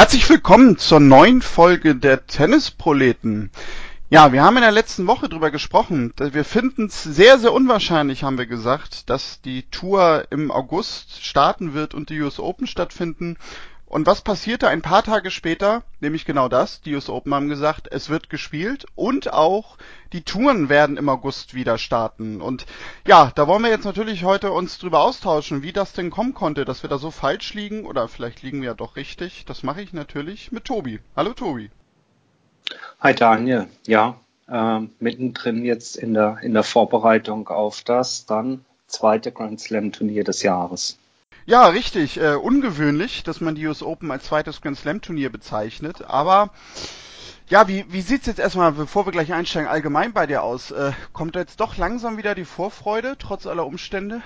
Herzlich willkommen zur neuen Folge der Tennisproleten. Ja, wir haben in der letzten Woche drüber gesprochen. Wir finden es sehr, sehr unwahrscheinlich, haben wir gesagt, dass die Tour im August starten wird und die US Open stattfinden. Und was passierte ein paar Tage später? Nämlich genau das. Die US Open haben gesagt, es wird gespielt und auch die Touren werden im August wieder starten. Und ja, da wollen wir jetzt natürlich heute uns drüber austauschen, wie das denn kommen konnte, dass wir da so falsch liegen oder vielleicht liegen wir ja doch richtig. Das mache ich natürlich mit Tobi. Hallo Tobi. Hi Daniel. Ja, äh, mittendrin jetzt in der, in der Vorbereitung auf das dann zweite Grand Slam Turnier des Jahres. Ja, richtig. Äh, ungewöhnlich, dass man die US Open als zweites Grand Slam Turnier bezeichnet. Aber ja, wie, wie sieht's jetzt erstmal, bevor wir gleich einsteigen, allgemein bei dir aus? Äh, kommt jetzt doch langsam wieder die Vorfreude, trotz aller Umstände?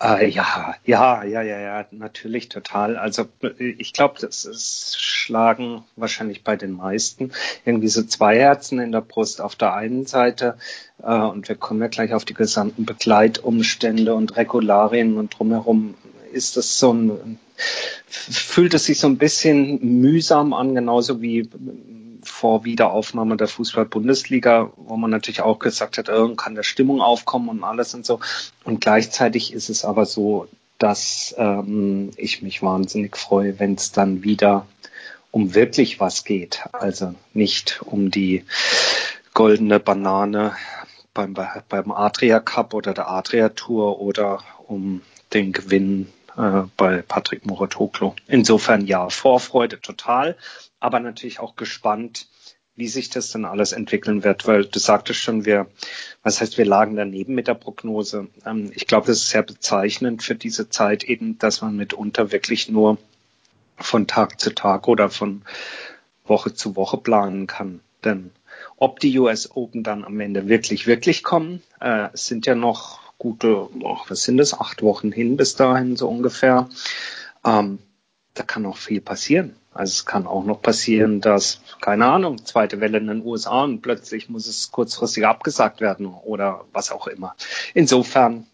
Äh, ja, ja, ja, ja, ja, natürlich total. Also ich glaube, das ist schlagen wahrscheinlich bei den meisten irgendwie so zwei Herzen in der Brust. Auf der einen Seite, äh, und wir kommen ja gleich auf die gesamten Begleitumstände und Regularien und drumherum, ist das so ein, fühlt es sich so ein bisschen mühsam an, genauso wie vor Wiederaufnahme der Fußball-Bundesliga, wo man natürlich auch gesagt hat, irgendwann kann der Stimmung aufkommen und alles und so. Und gleichzeitig ist es aber so, dass ähm, ich mich wahnsinnig freue, wenn es dann wieder um wirklich was geht. Also nicht um die goldene Banane beim, beim Adria Cup oder der Adria Tour oder um den Gewinn äh, bei Patrick Moratoglu. Insofern ja, Vorfreude total aber natürlich auch gespannt, wie sich das dann alles entwickeln wird, weil du sagtest schon, wir, was heißt, wir lagen daneben mit der Prognose. Ähm, ich glaube, das ist sehr bezeichnend für diese Zeit eben, dass man mitunter wirklich nur von Tag zu Tag oder von Woche zu Woche planen kann. Denn ob die US Open dann am Ende wirklich, wirklich kommen, äh, sind ja noch gute, oh, was sind das, acht Wochen hin bis dahin so ungefähr. Ähm, da kann noch viel passieren. Also es kann auch noch passieren, dass, keine Ahnung, zweite Welle in den USA und plötzlich muss es kurzfristig abgesagt werden oder was auch immer. Insofern,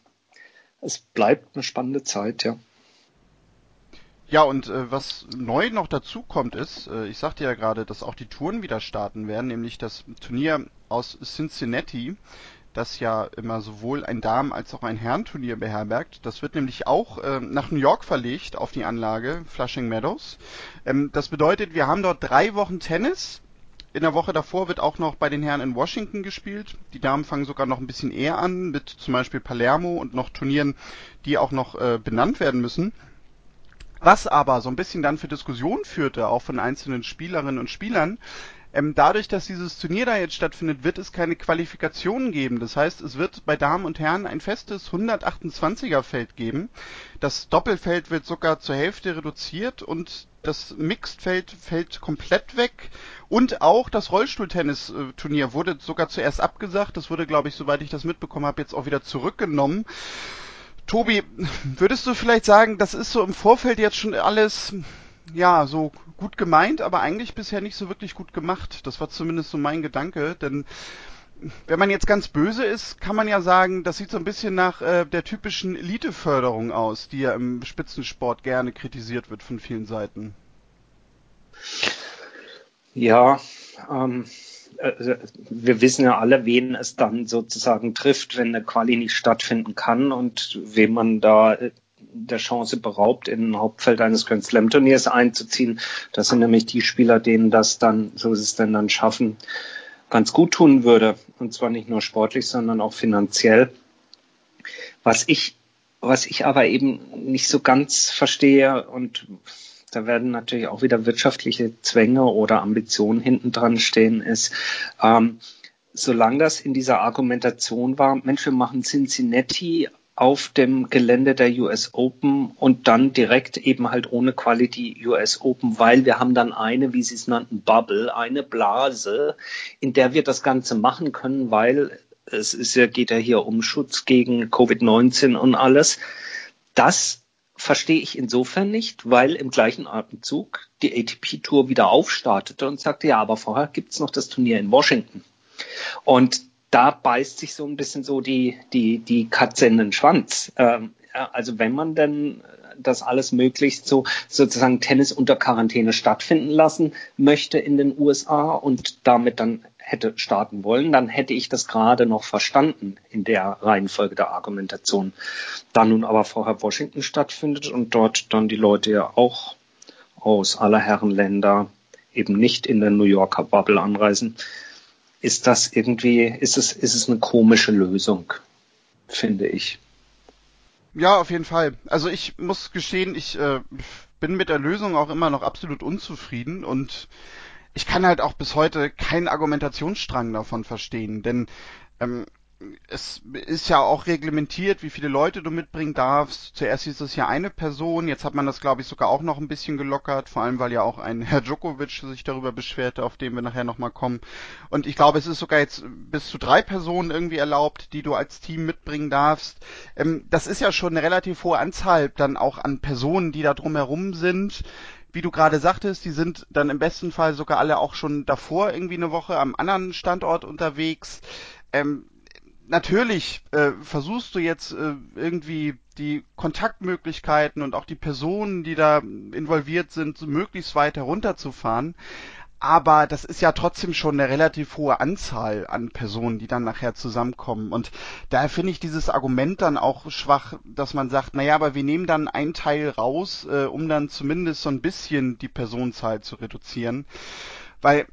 es bleibt eine spannende Zeit, ja. Ja, und äh, was neu noch dazu kommt ist, äh, ich sagte ja gerade, dass auch die Touren wieder starten werden, nämlich das Turnier aus Cincinnati das ja immer sowohl ein Damen- als auch ein Herrenturnier beherbergt. Das wird nämlich auch äh, nach New York verlegt auf die Anlage Flushing Meadows. Ähm, das bedeutet, wir haben dort drei Wochen Tennis. In der Woche davor wird auch noch bei den Herren in Washington gespielt. Die Damen fangen sogar noch ein bisschen eher an mit zum Beispiel Palermo und noch Turnieren, die auch noch äh, benannt werden müssen. Was aber so ein bisschen dann für Diskussionen führte, auch von einzelnen Spielerinnen und Spielern, ähm, dadurch, dass dieses Turnier da jetzt stattfindet, wird es keine Qualifikationen geben. Das heißt, es wird bei Damen und Herren ein festes 128er Feld geben. Das Doppelfeld wird sogar zur Hälfte reduziert und das Mixed-Feld fällt komplett weg. Und auch das Rollstuhltennis-Turnier wurde sogar zuerst abgesagt. Das wurde, glaube ich, soweit ich das mitbekommen habe, jetzt auch wieder zurückgenommen. Tobi, würdest du vielleicht sagen, das ist so im Vorfeld jetzt schon alles ja, so gut gemeint, aber eigentlich bisher nicht so wirklich gut gemacht. Das war zumindest so mein Gedanke, denn wenn man jetzt ganz böse ist, kann man ja sagen, das sieht so ein bisschen nach äh, der typischen Eliteförderung aus, die ja im Spitzensport gerne kritisiert wird von vielen Seiten. Ja, ähm, äh, wir wissen ja alle, wen es dann sozusagen trifft, wenn eine Quali nicht stattfinden kann und wem man da äh, der Chance beraubt, in ein Hauptfeld eines Grand Slam Turniers einzuziehen. Das sind nämlich die Spieler, denen das dann, so ist es denn dann schaffen, ganz gut tun würde. Und zwar nicht nur sportlich, sondern auch finanziell. Was ich, was ich aber eben nicht so ganz verstehe und da werden natürlich auch wieder wirtschaftliche Zwänge oder Ambitionen hinten dran stehen, ist, ähm, solange das in dieser Argumentation war, Mensch, wir machen Cincinnati auf dem Gelände der US Open und dann direkt eben halt ohne Quality US Open, weil wir haben dann eine, wie Sie es nannten, Bubble, eine Blase, in der wir das Ganze machen können, weil es ist ja, geht ja hier um Schutz gegen Covid-19 und alles. Das verstehe ich insofern nicht, weil im gleichen Atemzug die ATP-Tour wieder aufstartete und sagte, ja, aber vorher gibt's noch das Turnier in Washington. Und da beißt sich so ein bisschen so die, die, die Katze in den Schwanz. Ähm, also wenn man denn das alles möglichst so sozusagen Tennis unter Quarantäne stattfinden lassen möchte in den USA und damit dann hätte starten wollen, dann hätte ich das gerade noch verstanden in der Reihenfolge der Argumentation. Da nun aber vorher Washington stattfindet und dort dann die Leute ja auch aus aller Herren Länder eben nicht in der New Yorker Bubble anreisen, ist das irgendwie, ist es, ist es eine komische Lösung, finde ich. Ja, auf jeden Fall. Also ich muss gestehen, ich äh, bin mit der Lösung auch immer noch absolut unzufrieden und ich kann halt auch bis heute keinen Argumentationsstrang davon verstehen, denn ähm, es ist ja auch reglementiert, wie viele Leute du mitbringen darfst. Zuerst hieß es ja eine Person, jetzt hat man das, glaube ich, sogar auch noch ein bisschen gelockert, vor allem weil ja auch ein Herr Djokovic sich darüber beschwerte, auf den wir nachher nochmal kommen. Und ich glaube, es ist sogar jetzt bis zu drei Personen irgendwie erlaubt, die du als Team mitbringen darfst. Ähm, das ist ja schon eine relativ hohe Anzahl dann auch an Personen, die da drumherum sind wie du gerade sagtest, die sind dann im besten Fall sogar alle auch schon davor irgendwie eine Woche am anderen Standort unterwegs. Ähm, natürlich äh, versuchst du jetzt äh, irgendwie die Kontaktmöglichkeiten und auch die Personen, die da involviert sind, möglichst weit herunterzufahren. Aber das ist ja trotzdem schon eine relativ hohe Anzahl an Personen, die dann nachher zusammenkommen. Und daher finde ich dieses Argument dann auch schwach, dass man sagt, naja, aber wir nehmen dann einen Teil raus, äh, um dann zumindest so ein bisschen die Personenzahl zu reduzieren. Weil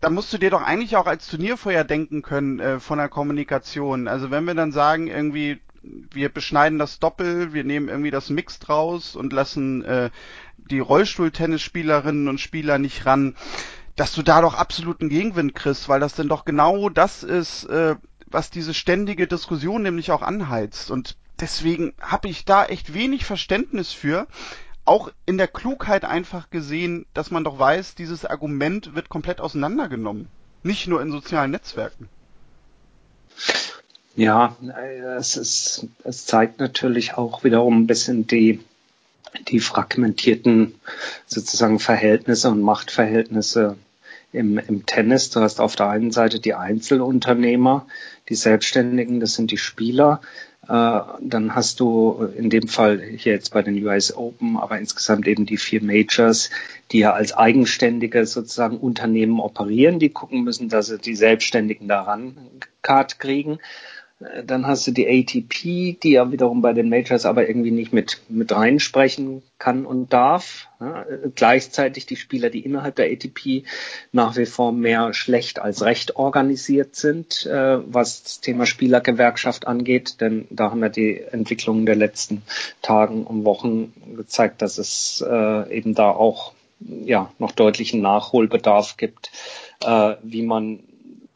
da musst du dir doch eigentlich auch als Turnier vorher denken können äh, von der Kommunikation. Also wenn wir dann sagen, irgendwie, wir beschneiden das Doppel, wir nehmen irgendwie das Mixed raus und lassen äh, die Rollstuhltennisspielerinnen und Spieler nicht ran, dass du da doch absoluten Gegenwind kriegst, weil das denn doch genau das ist, äh, was diese ständige Diskussion nämlich auch anheizt. Und deswegen habe ich da echt wenig Verständnis für, auch in der Klugheit einfach gesehen, dass man doch weiß, dieses Argument wird komplett auseinandergenommen. Nicht nur in sozialen Netzwerken. Ja, es, ist, es zeigt natürlich auch wiederum ein bisschen die, die fragmentierten sozusagen Verhältnisse und Machtverhältnisse im, im Tennis. Du hast auf der einen Seite die Einzelunternehmer, die Selbstständigen, das sind die Spieler. Äh, dann hast du in dem Fall hier jetzt bei den US Open, aber insgesamt eben die vier Majors, die ja als eigenständige sozusagen Unternehmen operieren, die gucken müssen, dass sie die Selbstständigen daran Card kriegen. Dann hast du die ATP, die ja wiederum bei den Majors aber irgendwie nicht mit, mit reinsprechen kann und darf. Ja, gleichzeitig die Spieler, die innerhalb der ATP nach wie vor mehr schlecht als recht organisiert sind, äh, was das Thema Spielergewerkschaft angeht. Denn da haben ja die Entwicklungen der letzten Tagen und Wochen gezeigt, dass es äh, eben da auch ja, noch deutlichen Nachholbedarf gibt, äh, wie man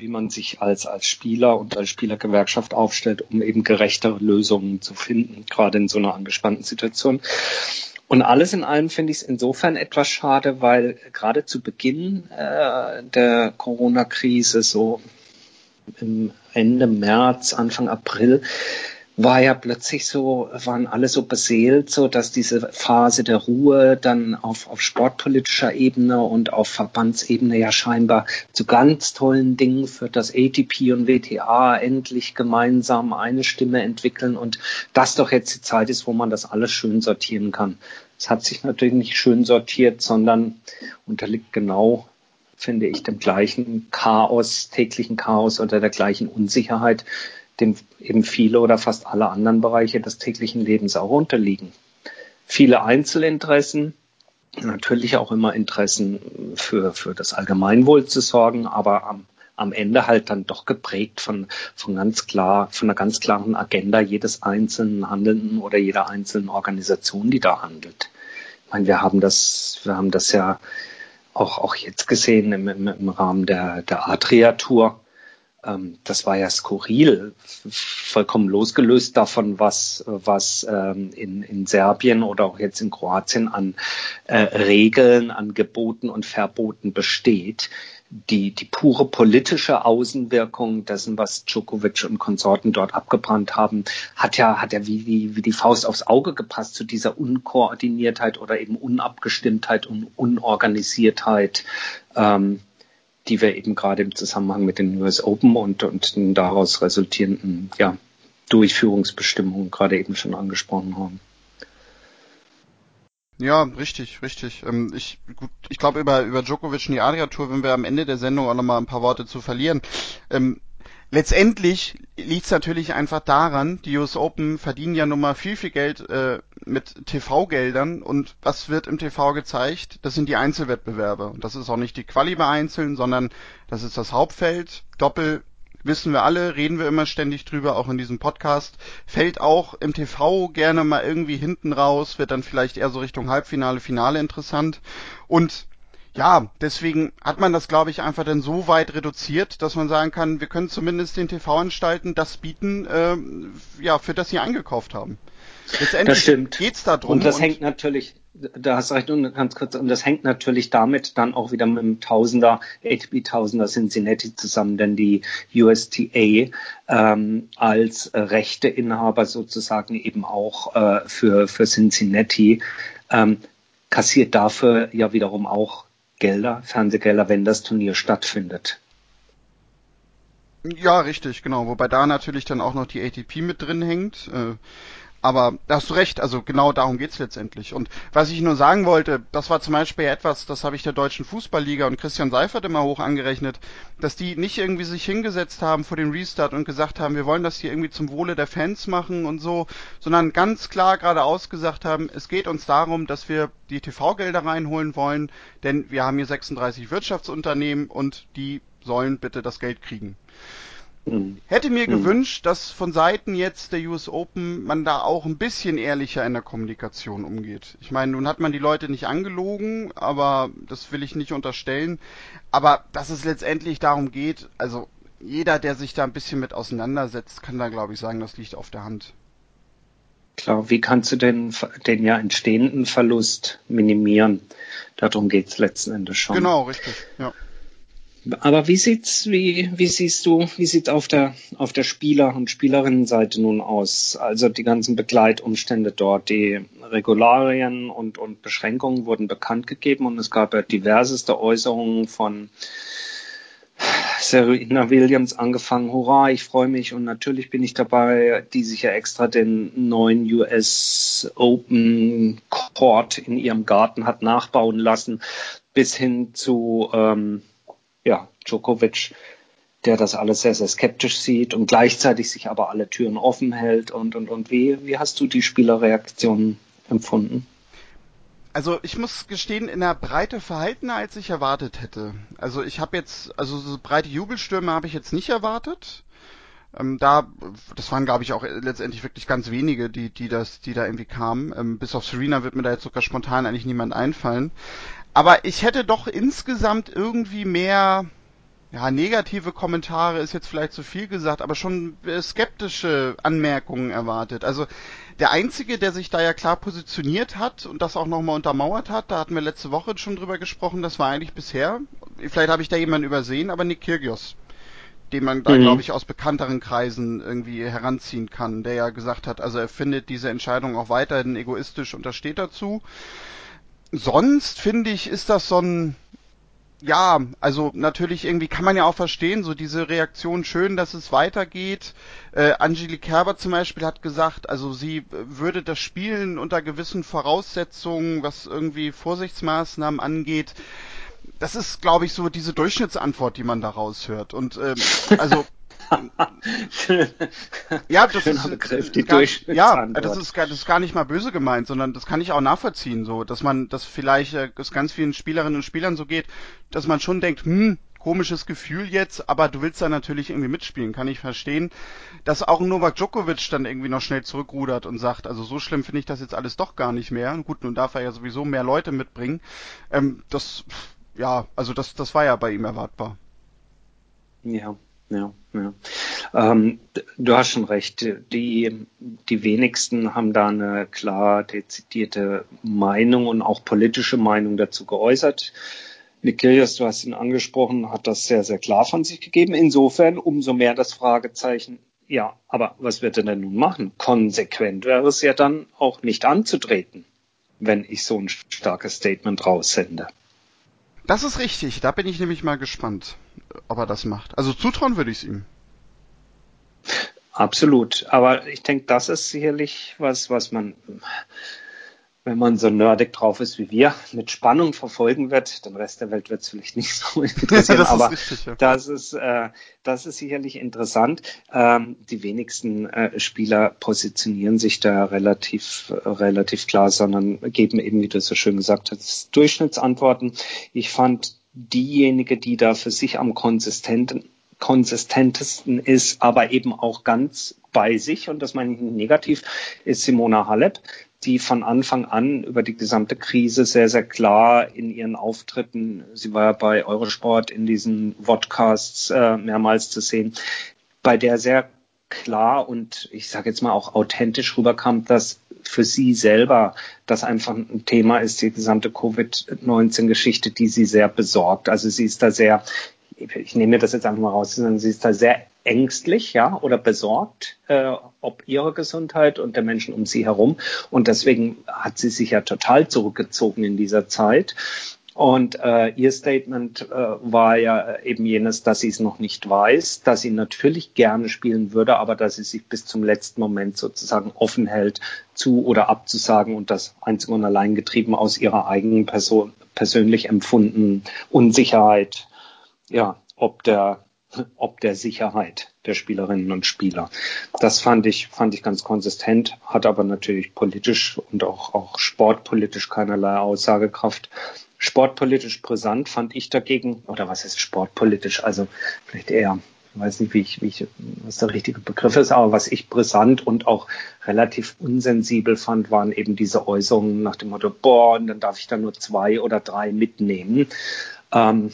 wie man sich als, als Spieler und als Spielergewerkschaft aufstellt, um eben gerechtere Lösungen zu finden, gerade in so einer angespannten Situation. Und alles in allem finde ich es insofern etwas schade, weil gerade zu Beginn äh, der Corona-Krise, so im Ende März, Anfang April, war ja plötzlich so, waren alle so beseelt, so dass diese Phase der Ruhe dann auf, auf sportpolitischer Ebene und auf Verbandsebene ja scheinbar zu ganz tollen Dingen für das ATP und WTA endlich gemeinsam eine Stimme entwickeln und das doch jetzt die Zeit ist, wo man das alles schön sortieren kann. Es hat sich natürlich nicht schön sortiert, sondern unterliegt genau finde ich, dem gleichen Chaos, täglichen Chaos oder der gleichen Unsicherheit, dem eben viele oder fast alle anderen Bereiche des täglichen Lebens auch unterliegen. Viele Einzelinteressen, natürlich auch immer Interessen für, für das Allgemeinwohl zu sorgen, aber am, am Ende halt dann doch geprägt von, von ganz klar, von einer ganz klaren Agenda jedes einzelnen Handelnden oder jeder einzelnen Organisation, die da handelt. Ich meine, wir haben das, wir haben das ja auch, auch jetzt gesehen im, im, im Rahmen der, der Adria-Tour ähm, das war ja skurril, vollkommen losgelöst davon, was, was ähm, in, in Serbien oder auch jetzt in Kroatien an äh, Regeln, an Geboten und Verboten besteht. Die, die pure politische Außenwirkung dessen, was Djokovic und Konsorten dort abgebrannt haben, hat ja, hat ja wie die, wie die Faust aufs Auge gepasst zu dieser Unkoordiniertheit oder eben Unabgestimmtheit und Unorganisiertheit, ähm, die wir eben gerade im Zusammenhang mit den US Open und, und den daraus resultierenden ja, Durchführungsbestimmungen gerade eben schon angesprochen haben. Ja, richtig, richtig. Ähm, ich ich glaube über über Djokovic und die Adria Tour, wenn wir am Ende der Sendung auch nochmal ein paar Worte zu verlieren. Ähm, letztendlich liegt es natürlich einfach daran, die US Open verdienen ja nun mal viel, viel Geld äh, mit TV-Geldern und was wird im TV gezeigt? Das sind die Einzelwettbewerbe. Und das ist auch nicht die Quali bei Einzeln, sondern das ist das Hauptfeld. Doppel wissen wir alle, reden wir immer ständig drüber, auch in diesem Podcast, fällt auch im TV gerne mal irgendwie hinten raus, wird dann vielleicht eher so Richtung Halbfinale, Finale interessant. Und ja, deswegen hat man das, glaube ich, einfach dann so weit reduziert, dass man sagen kann, wir können zumindest den TV-Anstalten das bieten, äh, ja, für das sie eingekauft haben. Letztendlich geht es darum. Und das und hängt natürlich, da hast du recht, und ganz kurz, und das hängt natürlich damit dann auch wieder mit dem Tausender, ATP Tausender Cincinnati zusammen, denn die USTA ähm, als Rechteinhaber sozusagen eben auch äh, für, für Cincinnati ähm, kassiert dafür ja wiederum auch Gelder, Fernsehgelder, wenn das Turnier stattfindet. Ja, richtig, genau. Wobei da natürlich dann auch noch die ATP mit drin hängt. Äh, aber da hast du recht, also genau darum geht's letztendlich. Und was ich nur sagen wollte, das war zum Beispiel etwas, das habe ich der Deutschen Fußballliga und Christian Seifert immer hoch angerechnet, dass die nicht irgendwie sich hingesetzt haben vor dem Restart und gesagt haben, wir wollen das hier irgendwie zum Wohle der Fans machen und so, sondern ganz klar geradeaus gesagt haben, es geht uns darum, dass wir die TV-Gelder reinholen wollen, denn wir haben hier 36 Wirtschaftsunternehmen und die sollen bitte das Geld kriegen. Hätte mir mhm. gewünscht, dass von Seiten jetzt der US Open man da auch ein bisschen ehrlicher in der Kommunikation umgeht. Ich meine, nun hat man die Leute nicht angelogen, aber das will ich nicht unterstellen. Aber dass es letztendlich darum geht, also jeder, der sich da ein bisschen mit auseinandersetzt, kann da glaube ich sagen, das liegt auf der Hand. Klar, wie kannst du den, den ja entstehenden Verlust minimieren? Darum geht es letzten Endes schon. Genau, richtig, ja. Aber wie sieht's, wie, wie siehst du, wie sieht's auf der, auf der Spieler- und Spielerinnenseite nun aus? Also die ganzen Begleitumstände dort, die Regularien und, und Beschränkungen wurden bekannt gegeben und es gab ja diverseste Äußerungen von Serena Williams angefangen, hurra, ich freue mich und natürlich bin ich dabei, die sich ja extra den neuen US Open Court in ihrem Garten hat nachbauen lassen, bis hin zu ähm, ja, Djokovic, der das alles sehr, sehr skeptisch sieht und gleichzeitig sich aber alle Türen offen hält. Und, und, und wie, wie hast du die Spielerreaktion empfunden? Also ich muss gestehen, in der Breite verhaltener, als ich erwartet hätte. Also ich habe jetzt, also so breite Jubelstürme habe ich jetzt nicht erwartet. Ähm, da, das waren glaube ich auch letztendlich wirklich ganz wenige, die, die das, die da irgendwie kamen. Ähm, bis auf Serena wird mir da jetzt sogar spontan eigentlich niemand einfallen. Aber ich hätte doch insgesamt irgendwie mehr, ja, negative Kommentare ist jetzt vielleicht zu viel gesagt, aber schon skeptische Anmerkungen erwartet. Also der Einzige, der sich da ja klar positioniert hat und das auch nochmal untermauert hat, da hatten wir letzte Woche schon drüber gesprochen, das war eigentlich bisher, vielleicht habe ich da jemanden übersehen, aber Nick Kyrgios, den man da, mhm. glaube ich, aus bekannteren Kreisen irgendwie heranziehen kann, der ja gesagt hat, also er findet diese Entscheidung auch weiterhin egoistisch und das steht dazu sonst finde ich, ist das so ein, ja, also natürlich irgendwie kann man ja auch verstehen, so diese Reaktion schön, dass es weitergeht. Äh, Angelique Kerber zum Beispiel hat gesagt, also sie würde das Spielen unter gewissen Voraussetzungen, was irgendwie Vorsichtsmaßnahmen angeht, das ist, glaube ich, so diese Durchschnittsantwort, die man da raushört. Und ähm, also ja, das ist, Begriff, die gar, ja, das ist, das ist gar nicht mal böse gemeint, sondern das kann ich auch nachvollziehen, so, dass man, dass vielleicht äh, es ganz vielen Spielerinnen und Spielern so geht, dass man schon denkt, hm, komisches Gefühl jetzt, aber du willst da natürlich irgendwie mitspielen, kann ich verstehen. Dass auch Novak Djokovic dann irgendwie noch schnell zurückrudert und sagt, also so schlimm finde ich das jetzt alles doch gar nicht mehr. Gut, nun darf er ja sowieso mehr Leute mitbringen. Ähm, das, ja, also das, das war ja bei ihm erwartbar. Ja, ja, ja. Ähm, du hast schon recht. Die, die wenigsten haben da eine klar dezidierte Meinung und auch politische Meinung dazu geäußert. Nikirios, du hast ihn angesprochen, hat das sehr, sehr klar von sich gegeben. Insofern umso mehr das Fragezeichen, ja, aber was wird er denn nun machen? Konsequent wäre es ja dann auch nicht anzutreten, wenn ich so ein starkes Statement raussende. Das ist richtig, da bin ich nämlich mal gespannt, ob er das macht. Also zutrauen würde ich es ihm. Absolut, aber ich denke, das ist sicherlich was, was man wenn man so nerdig drauf ist wie wir, mit Spannung verfolgen wird. Den Rest der Welt wird es vielleicht nicht so interessieren, das aber richtig, ja. das, ist, äh, das ist sicherlich interessant. Ähm, die wenigsten äh, Spieler positionieren sich da relativ, äh, relativ klar, sondern geben eben, wie du so schön gesagt hast, Durchschnittsantworten. Ich fand diejenige, die da für sich am konsistenten konsistentesten ist, aber eben auch ganz bei sich, und das meine ich nicht negativ, ist Simona Halep, die von Anfang an über die gesamte Krise sehr, sehr klar in ihren Auftritten, sie war ja bei Eurosport in diesen Podcasts äh, mehrmals zu sehen, bei der sehr klar und ich sage jetzt mal auch authentisch rüberkam, dass für sie selber das einfach ein Thema ist, die gesamte Covid-19-Geschichte, die sie sehr besorgt. Also sie ist da sehr, ich nehme mir das jetzt einfach mal raus, sie ist da sehr ängstlich, ja, oder besorgt, äh, ob ihre Gesundheit und der Menschen um sie herum. Und deswegen hat sie sich ja total zurückgezogen in dieser Zeit. Und äh, ihr Statement äh, war ja eben jenes, dass sie es noch nicht weiß, dass sie natürlich gerne spielen würde, aber dass sie sich bis zum letzten Moment sozusagen offen hält, zu oder abzusagen und das einzig und allein getrieben aus ihrer eigenen Person persönlich empfundenen Unsicherheit, ja, ob der ob der Sicherheit der Spielerinnen und Spieler. Das fand ich, fand ich ganz konsistent, hat aber natürlich politisch und auch, auch sportpolitisch keinerlei Aussagekraft. Sportpolitisch brisant fand ich dagegen, oder was ist sportpolitisch? Also vielleicht eher, ich weiß nicht, wie ich, wie ich, was der richtige Begriff ist, aber was ich brisant und auch relativ unsensibel fand, waren eben diese Äußerungen nach dem Motto, boah, und dann darf ich da nur zwei oder drei mitnehmen. Ähm,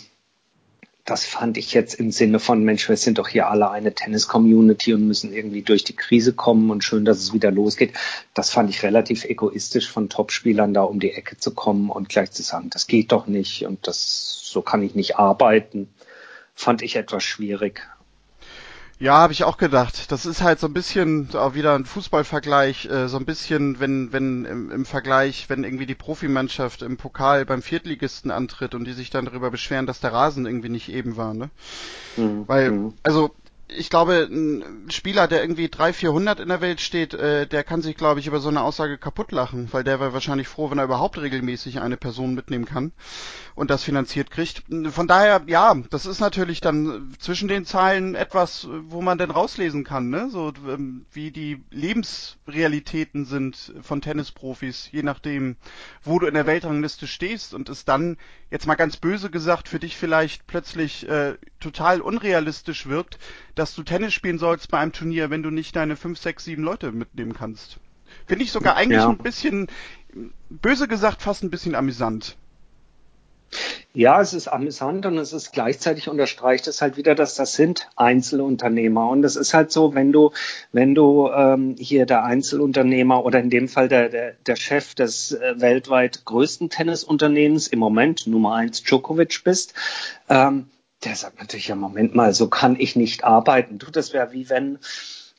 das fand ich jetzt im Sinne von, Mensch, wir sind doch hier alle eine Tennis-Community und müssen irgendwie durch die Krise kommen und schön, dass es wieder losgeht. Das fand ich relativ egoistisch von Topspielern da um die Ecke zu kommen und gleich zu sagen, das geht doch nicht und das, so kann ich nicht arbeiten. Fand ich etwas schwierig. Ja, habe ich auch gedacht. Das ist halt so ein bisschen auch wieder ein Fußballvergleich, äh, so ein bisschen, wenn, wenn im, im, Vergleich, wenn irgendwie die Profimannschaft im Pokal beim Viertligisten antritt und die sich dann darüber beschweren, dass der Rasen irgendwie nicht eben war, ne? Mhm. Weil, mhm. also ich glaube, ein Spieler, der irgendwie 300, 400 in der Welt steht, äh, der kann sich, glaube ich, über so eine Aussage kaputt lachen, weil der wäre wahrscheinlich froh, wenn er überhaupt regelmäßig eine Person mitnehmen kann und das finanziert kriegt. Von daher, ja, das ist natürlich dann zwischen den Zeilen etwas, wo man denn rauslesen kann, ne? So ähm, wie die Lebensrealitäten sind von Tennisprofis, je nachdem, wo du in der Weltrangliste stehst und es dann jetzt mal ganz böse gesagt für dich vielleicht plötzlich äh, total unrealistisch wirkt, dass du Tennis spielen sollst bei einem Turnier, wenn du nicht deine fünf, sechs, sieben Leute mitnehmen kannst. Finde ich sogar eigentlich ja. ein bisschen, böse gesagt, fast ein bisschen amüsant. Ja, es ist amüsant und es ist gleichzeitig unterstreicht es halt wieder, dass das sind Einzelunternehmer. Und es ist halt so, wenn du, wenn du ähm, hier der Einzelunternehmer oder in dem Fall der, der, der Chef des äh, weltweit größten Tennisunternehmens im Moment, Nummer eins Djokovic bist, ähm, der sagt natürlich, ja, Moment mal, so kann ich nicht arbeiten. Du, das wäre wie wenn,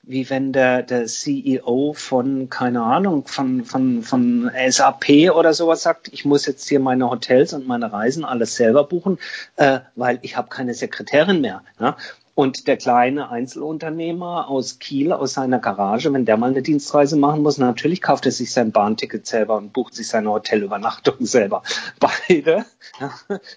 wie wenn der, der CEO von, keine Ahnung, von, von, von SAP oder sowas sagt, ich muss jetzt hier meine Hotels und meine Reisen alles selber buchen, äh, weil ich habe keine Sekretärin mehr. Ja? Und der kleine Einzelunternehmer aus Kiel, aus seiner Garage, wenn der mal eine Dienstreise machen muss, natürlich kauft er sich sein Bahnticket selber und bucht sich seine Hotelübernachtung selber. Beide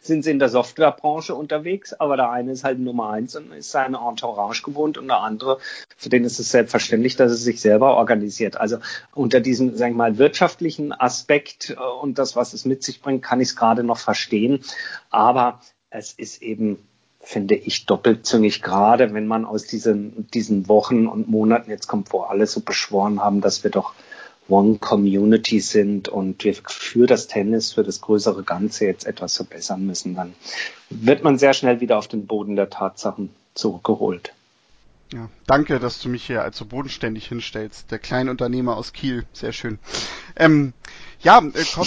sind sie in der Softwarebranche unterwegs, aber der eine ist halt Nummer eins und ist seine Entourage gewohnt und der andere, für den ist es selbstverständlich, dass er sich selber organisiert. Also unter diesem, sag ich mal, wirtschaftlichen Aspekt äh, und das, was es mit sich bringt, kann ich es gerade noch verstehen. Aber es ist eben finde ich doppelzüngig, gerade wenn man aus diesen, diesen Wochen und Monaten jetzt kommt, wo alle so beschworen haben, dass wir doch One Community sind und wir für das Tennis, für das größere Ganze jetzt etwas verbessern müssen, dann wird man sehr schnell wieder auf den Boden der Tatsachen zurückgeholt. Ja, danke, dass du mich hier als so bodenständig hinstellst. Der Kleinunternehmer aus Kiel, sehr schön. Ähm, ja, äh, komm,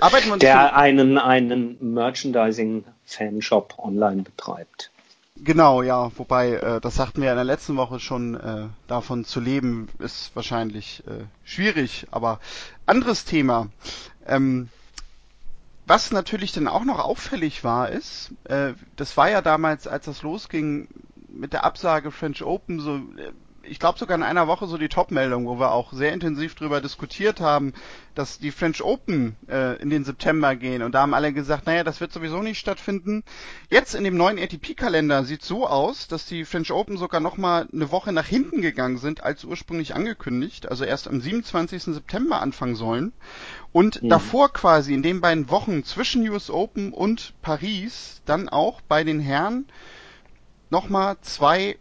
arbeiten wir uns Der einen, einen Merchandising-Fanshop online betreibt. Genau, ja, wobei, äh, das sagten wir in der letzten Woche schon, äh, davon zu leben ist wahrscheinlich äh, schwierig, aber anderes Thema. Ähm, was natürlich dann auch noch auffällig war, ist, äh, das war ja damals, als das losging mit der Absage French Open, so äh, ich glaube sogar in einer Woche so die Top-Meldung, wo wir auch sehr intensiv darüber diskutiert haben, dass die French Open äh, in den September gehen. Und da haben alle gesagt, naja, das wird sowieso nicht stattfinden. Jetzt in dem neuen ATP-Kalender sieht so aus, dass die French Open sogar nochmal eine Woche nach hinten gegangen sind, als ursprünglich angekündigt. Also erst am 27. September anfangen sollen. Und mhm. davor quasi in den beiden Wochen zwischen US Open und Paris dann auch bei den Herren nochmal zwei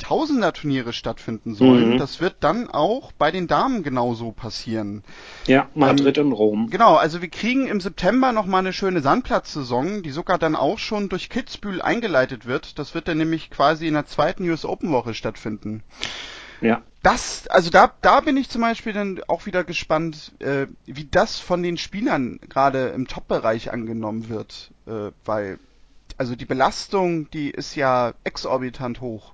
Tausender-Turniere stattfinden sollen. Mhm. Das wird dann auch bei den Damen genauso passieren. Ja, Madrid ähm, und Rom. Genau, also wir kriegen im September nochmal eine schöne Sandplatzsaison, die sogar dann auch schon durch Kitzbühel eingeleitet wird. Das wird dann nämlich quasi in der zweiten US Open Woche stattfinden. Ja. Das, also da, da bin ich zum Beispiel dann auch wieder gespannt, äh, wie das von den Spielern gerade im Top-Bereich angenommen wird, äh, weil also die Belastung, die ist ja exorbitant hoch.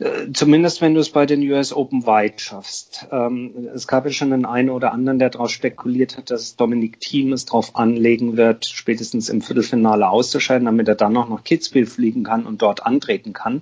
Äh, zumindest wenn du es bei den US Open weit schaffst. Ähm, es gab ja schon den einen oder anderen, der daraus spekuliert hat, dass Dominik Thiem es darauf anlegen wird, spätestens im Viertelfinale auszuscheiden, damit er dann noch nach Kitzbühel fliegen kann und dort antreten kann.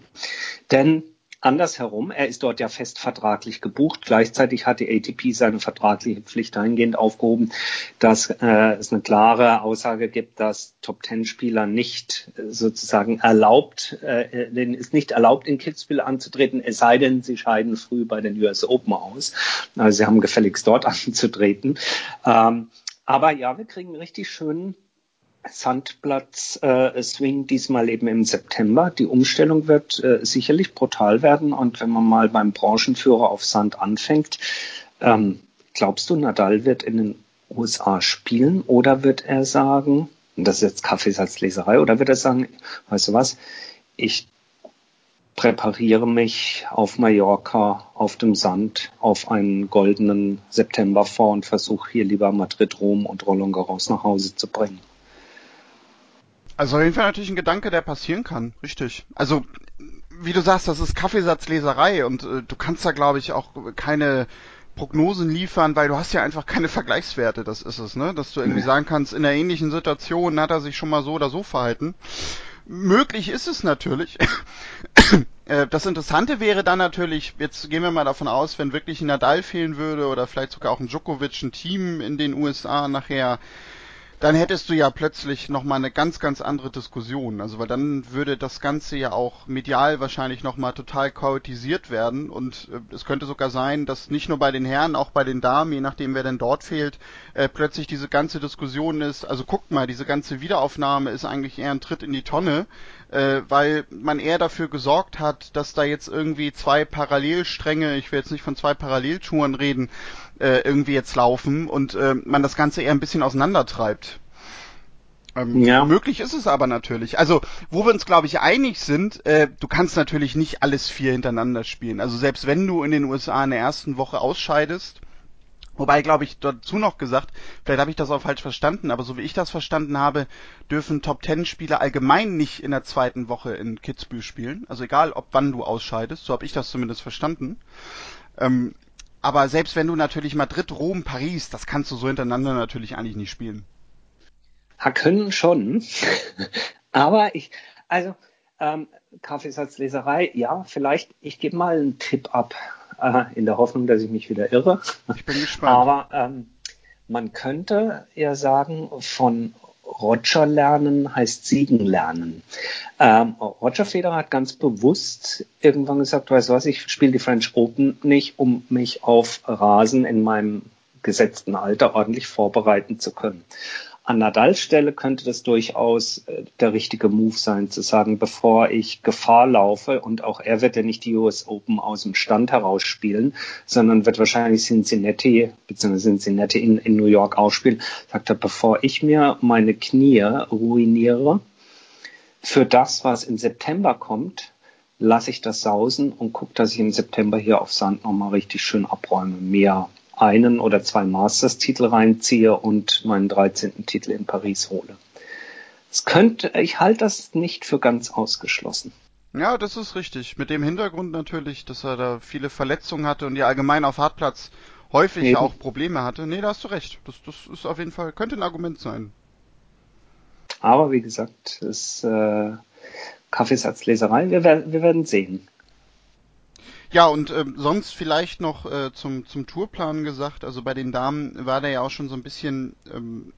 Denn Andersherum, er ist dort ja fest vertraglich gebucht. Gleichzeitig hat die ATP seine vertragliche Pflicht dahingehend aufgehoben, dass äh, es eine klare Aussage gibt, dass Top-Ten-Spieler nicht äh, sozusagen erlaubt, äh, denen ist nicht erlaubt, in Kitzbühel anzutreten, es sei denn, sie scheiden früh bei den US Open aus. Also sie haben gefälligst dort anzutreten. Ähm, aber ja, wir kriegen richtig schönen Sandplatz äh, diesmal eben im September. Die Umstellung wird äh, sicherlich brutal werden und wenn man mal beim Branchenführer auf Sand anfängt, ähm, glaubst du, Nadal wird in den USA spielen oder wird er sagen, das ist jetzt Kaffeesatzleserei, oder wird er sagen, weißt du was, ich präpariere mich auf Mallorca auf dem Sand auf einen goldenen September vor und versuche hier lieber Madrid, Rom und Roland Garros nach Hause zu bringen. Also auf jeden Fall natürlich ein Gedanke, der passieren kann, richtig. Also wie du sagst, das ist Kaffeesatzleserei und äh, du kannst da glaube ich auch keine Prognosen liefern, weil du hast ja einfach keine Vergleichswerte, das ist es, ne? Dass du irgendwie sagen kannst, in einer ähnlichen Situation hat er sich schon mal so oder so verhalten. Möglich ist es natürlich. Äh, das Interessante wäre dann natürlich, jetzt gehen wir mal davon aus, wenn wirklich ein Nadal fehlen würde oder vielleicht sogar auch ein Djokovic, ein Team in den USA nachher, dann hättest du ja plötzlich nochmal eine ganz, ganz andere Diskussion. Also weil dann würde das Ganze ja auch medial wahrscheinlich nochmal total chaotisiert werden und äh, es könnte sogar sein, dass nicht nur bei den Herren, auch bei den Damen, je nachdem wer denn dort fehlt, äh, plötzlich diese ganze Diskussion ist, also guckt mal, diese ganze Wiederaufnahme ist eigentlich eher ein Tritt in die Tonne, äh, weil man eher dafür gesorgt hat, dass da jetzt irgendwie zwei Parallelstränge, ich will jetzt nicht von zwei Paralleltouren reden, äh, irgendwie jetzt laufen und äh, man das Ganze eher ein bisschen auseinandertreibt. Ähm, ja. Möglich ist es aber natürlich. Also, wo wir uns, glaube ich, einig sind, äh, du kannst natürlich nicht alles vier hintereinander spielen. Also selbst wenn du in den USA in der ersten Woche ausscheidest, Wobei, glaube ich, dazu noch gesagt, vielleicht habe ich das auch falsch verstanden, aber so wie ich das verstanden habe, dürfen Top Ten Spieler allgemein nicht in der zweiten Woche in Kitzbühel spielen. Also egal, ob wann du ausscheidest, so habe ich das zumindest verstanden. Ähm, aber selbst wenn du natürlich Madrid, Rom, Paris, das kannst du so hintereinander natürlich eigentlich nicht spielen. Ha, können schon. aber ich, also, ähm, Kaffeesatzleserei, ja, vielleicht, ich gebe mal einen Tipp ab äh, in der Hoffnung, dass ich mich wieder irre. Ich bin gespannt. Aber ähm, man könnte ja sagen, von Roger lernen heißt Siegen lernen. Ähm, Roger Federer hat ganz bewusst irgendwann gesagt, weißt du was, ich spiele die French Open nicht, um mich auf Rasen in meinem gesetzten Alter ordentlich vorbereiten zu können an Nadals Stelle könnte das durchaus äh, der richtige Move sein, zu sagen, bevor ich Gefahr laufe, und auch er wird ja nicht die US Open aus dem Stand heraus spielen, sondern wird wahrscheinlich Cincinnati, beziehungsweise Cincinnati in, in New York ausspielen, sagt er, bevor ich mir meine Knie ruiniere, für das, was im September kommt, lasse ich das sausen und gucke, dass ich im September hier auf Sand nochmal richtig schön abräume. Mehr einen oder zwei Masters-Titel reinziehe und meinen 13. Titel in Paris hole. Es könnte, ich halte das nicht für ganz ausgeschlossen. Ja, das ist richtig. Mit dem Hintergrund natürlich, dass er da viele Verletzungen hatte und ja allgemein auf Hartplatz häufig Eben. auch Probleme hatte. Nee, da hast du recht. Das, das ist auf jeden Fall, könnte ein Argument sein. Aber wie gesagt, es äh, Kaffeesatzleserei, wir, wir werden sehen. Ja, und äh, sonst vielleicht noch äh, zum, zum Tourplan gesagt. Also bei den Damen war der ja auch schon so ein bisschen ähm,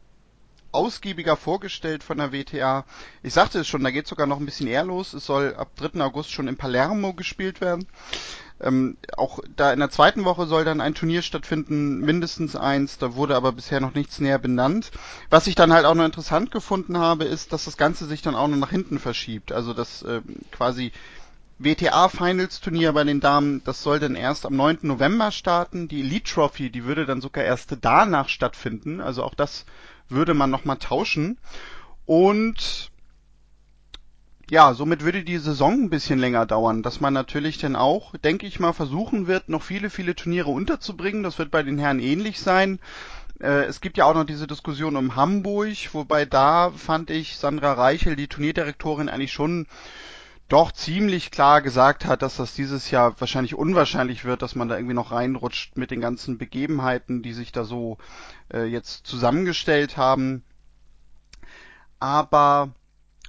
ausgiebiger vorgestellt von der WTA. Ich sagte es schon, da geht sogar noch ein bisschen eher los. Es soll ab 3. August schon in Palermo gespielt werden. Ähm, auch da in der zweiten Woche soll dann ein Turnier stattfinden, mindestens eins. Da wurde aber bisher noch nichts näher benannt. Was ich dann halt auch noch interessant gefunden habe, ist, dass das Ganze sich dann auch noch nach hinten verschiebt. Also dass äh, quasi WTA Finals Turnier bei den Damen, das soll dann erst am 9. November starten. Die Elite Trophy, die würde dann sogar erst danach stattfinden. Also auch das würde man nochmal tauschen. Und ja, somit würde die Saison ein bisschen länger dauern, dass man natürlich dann auch, denke ich mal, versuchen wird, noch viele, viele Turniere unterzubringen. Das wird bei den Herren ähnlich sein. Äh, es gibt ja auch noch diese Diskussion um Hamburg, wobei da fand ich Sandra Reichel, die Turnierdirektorin, eigentlich schon doch ziemlich klar gesagt hat, dass das dieses Jahr wahrscheinlich unwahrscheinlich wird, dass man da irgendwie noch reinrutscht mit den ganzen Begebenheiten, die sich da so äh, jetzt zusammengestellt haben. Aber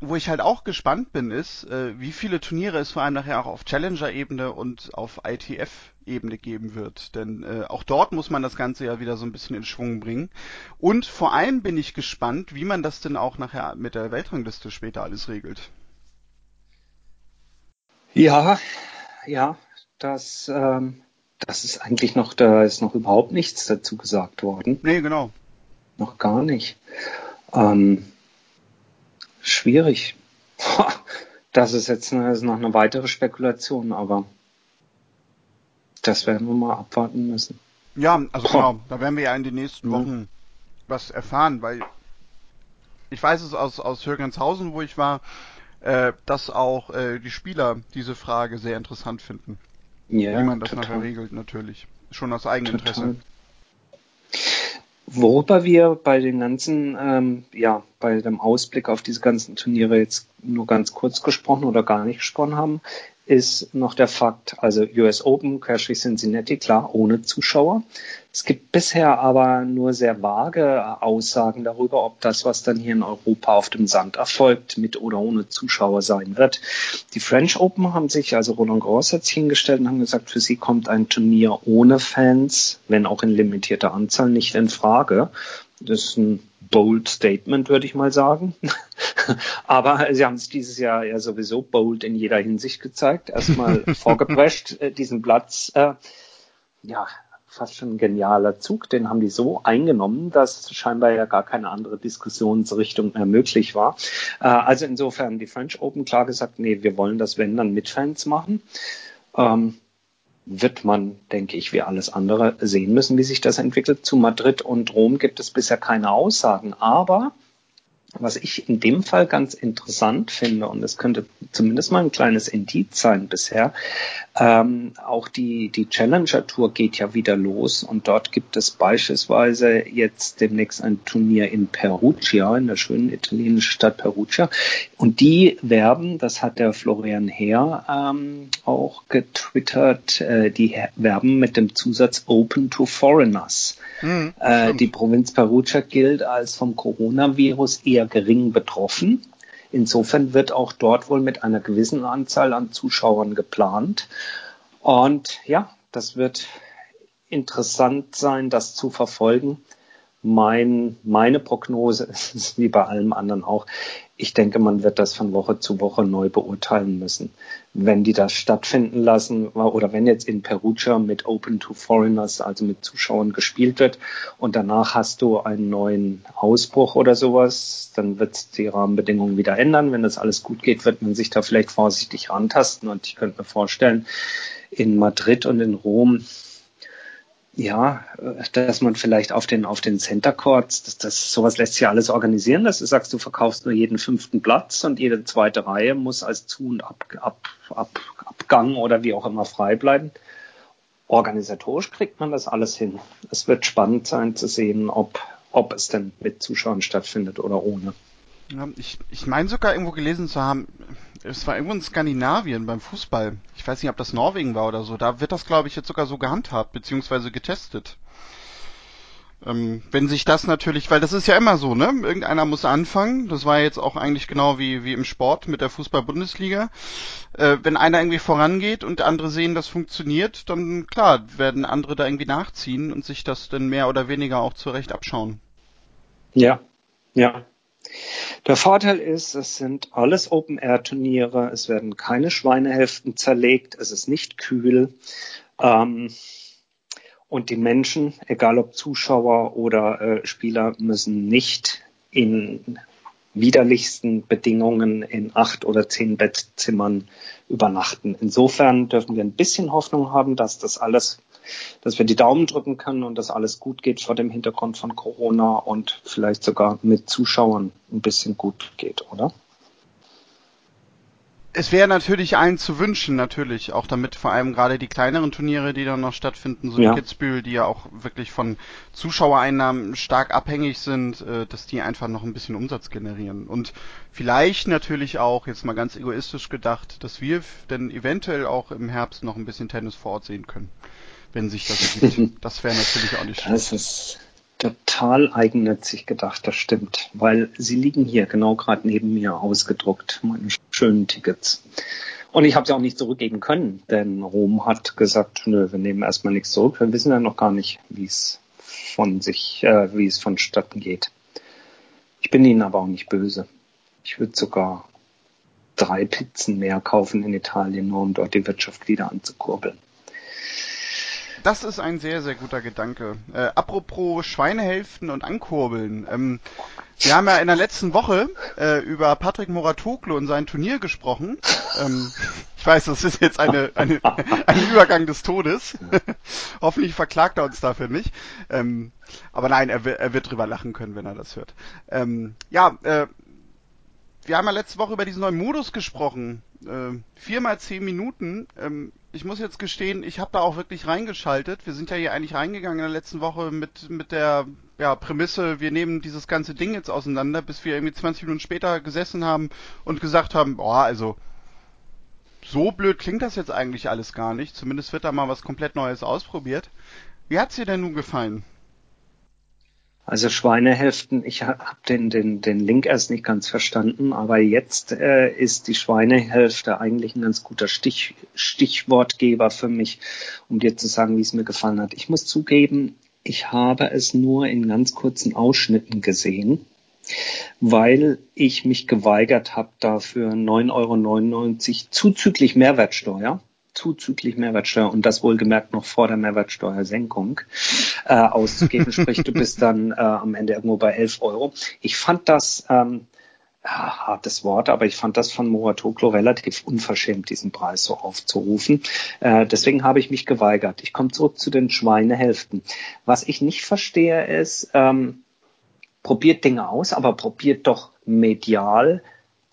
wo ich halt auch gespannt bin, ist, äh, wie viele Turniere es vor allem nachher auch auf Challenger-Ebene und auf ITF-Ebene geben wird. Denn äh, auch dort muss man das Ganze ja wieder so ein bisschen in Schwung bringen. Und vor allem bin ich gespannt, wie man das denn auch nachher mit der Weltrangliste später alles regelt. Ja, ja, das, ähm, das ist eigentlich noch, da ist noch überhaupt nichts dazu gesagt worden. Nee, genau. Noch gar nicht. Ähm, schwierig. Das ist jetzt eine, ist noch eine weitere Spekulation, aber das werden wir mal abwarten müssen. Ja, also genau, da werden wir ja in den nächsten mhm. Wochen mhm. was erfahren, weil ich weiß es aus, aus Hürgenshausen, wo ich war, äh, dass auch äh, die Spieler diese Frage sehr interessant finden. Ja, wie man das total. nachher regelt, natürlich. Schon aus Eigeninteresse. Worüber wir bei den ganzen, ähm, ja, bei dem Ausblick auf diese ganzen Turniere jetzt nur ganz kurz gesprochen oder gar nicht gesprochen haben, ist noch der Fakt, also US Open, Querstrich Cincinnati, klar, ohne Zuschauer. Es gibt bisher aber nur sehr vage Aussagen darüber, ob das, was dann hier in Europa auf dem Sand erfolgt, mit oder ohne Zuschauer sein wird. Die French Open haben sich, also Roland Garros hat sich hingestellt und haben gesagt, für sie kommt ein Turnier ohne Fans, wenn auch in limitierter Anzahl, nicht in Frage. Das ist ein bold Statement, würde ich mal sagen. Aber sie haben es dieses Jahr ja sowieso bold in jeder Hinsicht gezeigt. Erstmal vorgeprescht, äh, diesen Platz, äh, ja, fast schon ein genialer Zug. Den haben die so eingenommen, dass scheinbar ja gar keine andere Diskussionsrichtung mehr möglich war. Äh, also insofern die French Open klar gesagt, nee, wir wollen das wenn dann mit Fans machen. Ähm, wird man, denke ich, wie alles andere sehen müssen, wie sich das entwickelt. Zu Madrid und Rom gibt es bisher keine Aussagen, aber was ich in dem Fall ganz interessant finde, und es könnte zumindest mal ein kleines Indiz sein bisher, ähm, auch die, die Challenger Tour geht ja wieder los und dort gibt es beispielsweise jetzt demnächst ein Turnier in Perugia, in der schönen italienischen Stadt Perugia. Und die werben, das hat der Florian Heer ähm, auch getwittert, äh, die werben mit dem Zusatz Open to Foreigners. Mhm, äh, die Provinz Perugia gilt als vom Coronavirus eher gering betroffen. Insofern wird auch dort wohl mit einer gewissen Anzahl an Zuschauern geplant. Und ja, das wird interessant sein, das zu verfolgen. Mein, meine Prognose ist wie bei allem anderen auch, ich denke, man wird das von Woche zu Woche neu beurteilen müssen. Wenn die das stattfinden lassen oder wenn jetzt in Perugia mit Open to Foreigners, also mit Zuschauern gespielt wird und danach hast du einen neuen Ausbruch oder sowas, dann wird die Rahmenbedingungen wieder ändern. Wenn das alles gut geht, wird man sich da vielleicht vorsichtig rantasten und ich könnte mir vorstellen, in Madrid und in Rom ja, dass man vielleicht auf den, auf den Center Courts, das, das, sowas lässt sich alles organisieren, dass du sagst, du verkaufst nur jeden fünften Platz und jede zweite Reihe muss als Zu- und Ab, Ab, Ab, Abgang oder wie auch immer frei bleiben. Organisatorisch kriegt man das alles hin. Es wird spannend sein zu sehen, ob, ob es denn mit Zuschauern stattfindet oder ohne. Ich ich meine sogar irgendwo gelesen zu haben, es war irgendwo in Skandinavien beim Fußball. Ich weiß nicht, ob das Norwegen war oder so. Da wird das, glaube ich, jetzt sogar so gehandhabt, beziehungsweise getestet. Ähm, wenn sich das natürlich, weil das ist ja immer so, ne? Irgendeiner muss anfangen. Das war jetzt auch eigentlich genau wie, wie im Sport mit der Fußball-Bundesliga. Äh, wenn einer irgendwie vorangeht und andere sehen, das funktioniert, dann klar, werden andere da irgendwie nachziehen und sich das dann mehr oder weniger auch zurecht abschauen. Ja, ja. Der Vorteil ist, es sind alles Open-Air-Turniere, es werden keine Schweinehälften zerlegt, es ist nicht kühl. Ähm, und die Menschen, egal ob Zuschauer oder äh, Spieler, müssen nicht in widerlichsten Bedingungen in acht oder zehn Bettzimmern übernachten. Insofern dürfen wir ein bisschen Hoffnung haben, dass das alles, dass wir die Daumen drücken können und dass alles gut geht vor dem Hintergrund von Corona und vielleicht sogar mit Zuschauern ein bisschen gut geht, oder? Es wäre natürlich allen zu wünschen, natürlich, auch damit vor allem gerade die kleineren Turniere, die dann noch stattfinden, so ja. wie Kitzbühel, die ja auch wirklich von Zuschauereinnahmen stark abhängig sind, äh, dass die einfach noch ein bisschen Umsatz generieren. Und vielleicht natürlich auch, jetzt mal ganz egoistisch gedacht, dass wir dann eventuell auch im Herbst noch ein bisschen Tennis vor Ort sehen können, wenn sich das ergibt. das wäre natürlich auch nicht schlecht total eigennützig gedacht, das stimmt, weil sie liegen hier genau gerade neben mir ausgedruckt, meine schönen Tickets. Und ich habe sie auch nicht zurückgeben können, denn Rom hat gesagt, nö, wir nehmen erstmal nichts zurück, wir wissen ja noch gar nicht, wie es von sich, äh, wie es vonstatten geht. Ich bin ihnen aber auch nicht böse. Ich würde sogar drei Pizzen mehr kaufen in Italien, nur um dort die Wirtschaft wieder anzukurbeln. Das ist ein sehr, sehr guter Gedanke. Äh, apropos Schweinehälften und Ankurbeln. Ähm, wir haben ja in der letzten Woche äh, über Patrick Moratoglu und sein Turnier gesprochen. Ähm, ich weiß, das ist jetzt eine, eine, ein Übergang des Todes. Hoffentlich verklagt er uns dafür nicht. Ähm, aber nein, er, er, wird drüber lachen können, wenn er das hört. Ähm, ja, äh, wir haben ja letzte Woche über diesen neuen Modus gesprochen. Äh, viermal zehn Minuten. Ähm, ich muss jetzt gestehen, ich habe da auch wirklich reingeschaltet. Wir sind ja hier eigentlich reingegangen in der letzten Woche mit, mit der ja, Prämisse, wir nehmen dieses ganze Ding jetzt auseinander, bis wir irgendwie 20 Minuten später gesessen haben und gesagt haben, boah, also so blöd klingt das jetzt eigentlich alles gar nicht. Zumindest wird da mal was komplett Neues ausprobiert. Wie hat's dir denn nun gefallen? Also Schweinehälften, ich habe den, den, den Link erst nicht ganz verstanden, aber jetzt äh, ist die Schweinehälfte eigentlich ein ganz guter Stich, Stichwortgeber für mich, um dir zu sagen, wie es mir gefallen hat. Ich muss zugeben, ich habe es nur in ganz kurzen Ausschnitten gesehen, weil ich mich geweigert habe, dafür 9,99 Euro zuzüglich Mehrwertsteuer zuzüglich Mehrwertsteuer und das wohlgemerkt noch vor der Mehrwertsteuersenkung äh, auszugeben. Sprich, du bist dann äh, am Ende irgendwo bei 11 Euro. Ich fand das, ähm, ja, hartes Wort, aber ich fand das von Moratoglu relativ unverschämt, diesen Preis so aufzurufen. Äh, deswegen habe ich mich geweigert. Ich komme zurück zu den Schweinehälften. Was ich nicht verstehe ist, ähm, probiert Dinge aus, aber probiert doch medial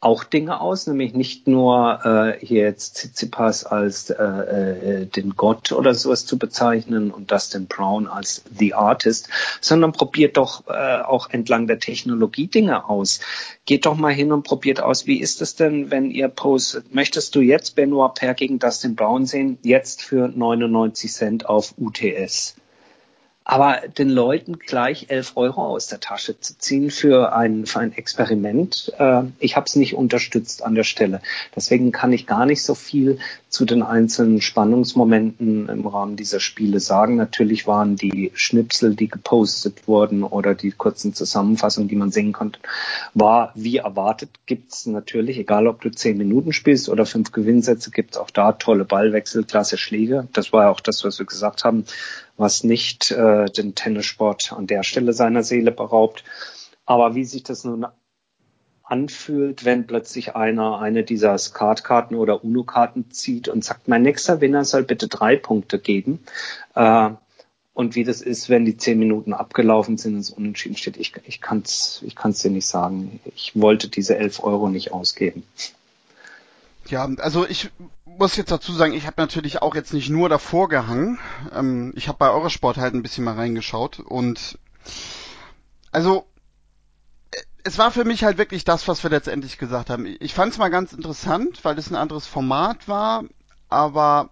auch Dinge aus, nämlich nicht nur äh, hier jetzt Tsitsipas als äh, äh, den Gott oder sowas zu bezeichnen und Dustin Brown als The Artist, sondern probiert doch äh, auch entlang der Technologie Dinge aus. Geht doch mal hin und probiert aus, wie ist es denn, wenn ihr postet, möchtest du jetzt Benoit Per gegen Dustin Brown sehen, jetzt für 99 Cent auf UTS? Aber den Leuten gleich elf Euro aus der Tasche zu ziehen für ein, für ein Experiment, äh, ich habe es nicht unterstützt an der Stelle. Deswegen kann ich gar nicht so viel zu den einzelnen Spannungsmomenten im Rahmen dieser Spiele sagen. Natürlich waren die Schnipsel, die gepostet wurden oder die kurzen Zusammenfassungen, die man sehen konnte, war wie erwartet. Gibt's natürlich, egal ob du zehn Minuten spielst oder fünf Gewinnsätze, gibt's auch da tolle Ballwechsel, klasse Schläge. Das war ja auch das, was wir gesagt haben was nicht äh, den Tennissport an der Stelle seiner Seele beraubt. Aber wie sich das nun anfühlt, wenn plötzlich einer eine dieser Skatkarten oder UNO-Karten zieht und sagt, mein nächster Winner soll bitte drei Punkte geben. Äh, und wie das ist, wenn die zehn Minuten abgelaufen sind und es unentschieden steht, ich, ich kann es ich kann's dir nicht sagen. Ich wollte diese elf Euro nicht ausgeben. Ja, also ich muss jetzt dazu sagen, ich habe natürlich auch jetzt nicht nur davor gehangen. Ähm, ich habe bei Eurosport halt ein bisschen mal reingeschaut und also es war für mich halt wirklich das, was wir letztendlich gesagt haben. Ich fand es mal ganz interessant, weil es ein anderes Format war, aber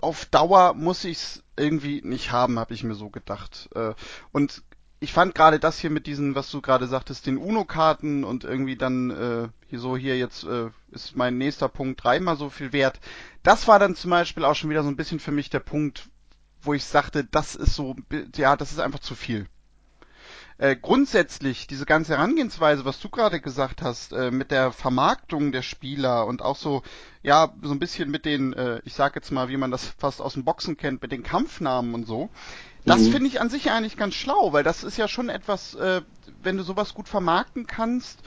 auf Dauer muss ich es irgendwie nicht haben, habe ich mir so gedacht. Äh, und ich fand gerade das hier mit diesen, was du gerade sagtest, den UNO-Karten und irgendwie dann äh, hier so hier jetzt äh, ist mein nächster Punkt dreimal so viel wert. Das war dann zum Beispiel auch schon wieder so ein bisschen für mich der Punkt, wo ich sagte, das ist so, ja, das ist einfach zu viel. Äh, grundsätzlich diese ganze Herangehensweise, was du gerade gesagt hast, äh, mit der Vermarktung der Spieler und auch so, ja, so ein bisschen mit den, äh, ich sag jetzt mal, wie man das fast aus dem Boxen kennt, mit den Kampfnamen und so, das mhm. finde ich an sich eigentlich ganz schlau, weil das ist ja schon etwas, äh, wenn du sowas gut vermarkten kannst,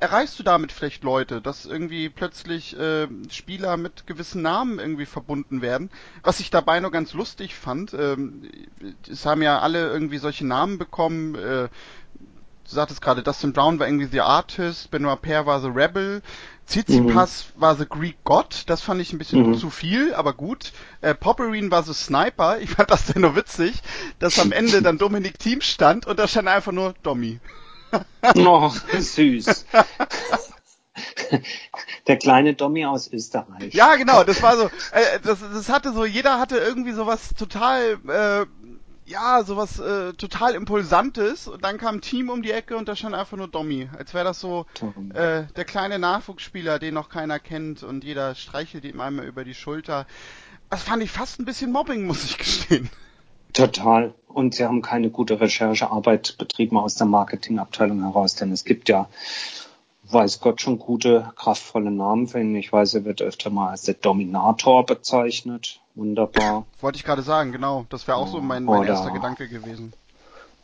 erreichst du damit vielleicht Leute, dass irgendwie plötzlich äh, Spieler mit gewissen Namen irgendwie verbunden werden. Was ich dabei nur ganz lustig fand, ähm, es haben ja alle irgendwie solche Namen bekommen. Äh, du sagtest gerade, Dustin Brown war irgendwie The Artist, Benoit Paire war The Rebel, Tsitsipas mhm. war The Greek God, das fand ich ein bisschen mhm. zu viel, aber gut. Äh, Popperine war The Sniper, ich fand das dann nur witzig, dass am Ende dann Dominik Team stand und da stand einfach nur Dommy. oh, süß. Der kleine Dommy aus Österreich. Ja, genau, das war so, äh, das, das hatte so, jeder hatte irgendwie sowas total, äh, ja, sowas äh, total Impulsantes und dann kam ein Team um die Ecke und da stand einfach nur Dommy. Als wäre das so äh, der kleine Nachwuchsspieler, den noch keiner kennt und jeder streichelt ihm einmal über die Schulter. Das fand ich fast ein bisschen Mobbing, muss ich gestehen. Total. Und sie haben keine gute Recherchearbeit betrieben aus der Marketingabteilung heraus, denn es gibt ja, weiß Gott, schon gute, kraftvolle Namen für ihn. Ich weiß, er wird öfter mal als der Dominator bezeichnet. Wunderbar. Wollte ich gerade sagen, genau. Das wäre auch so mein, mein oder, erster Gedanke gewesen.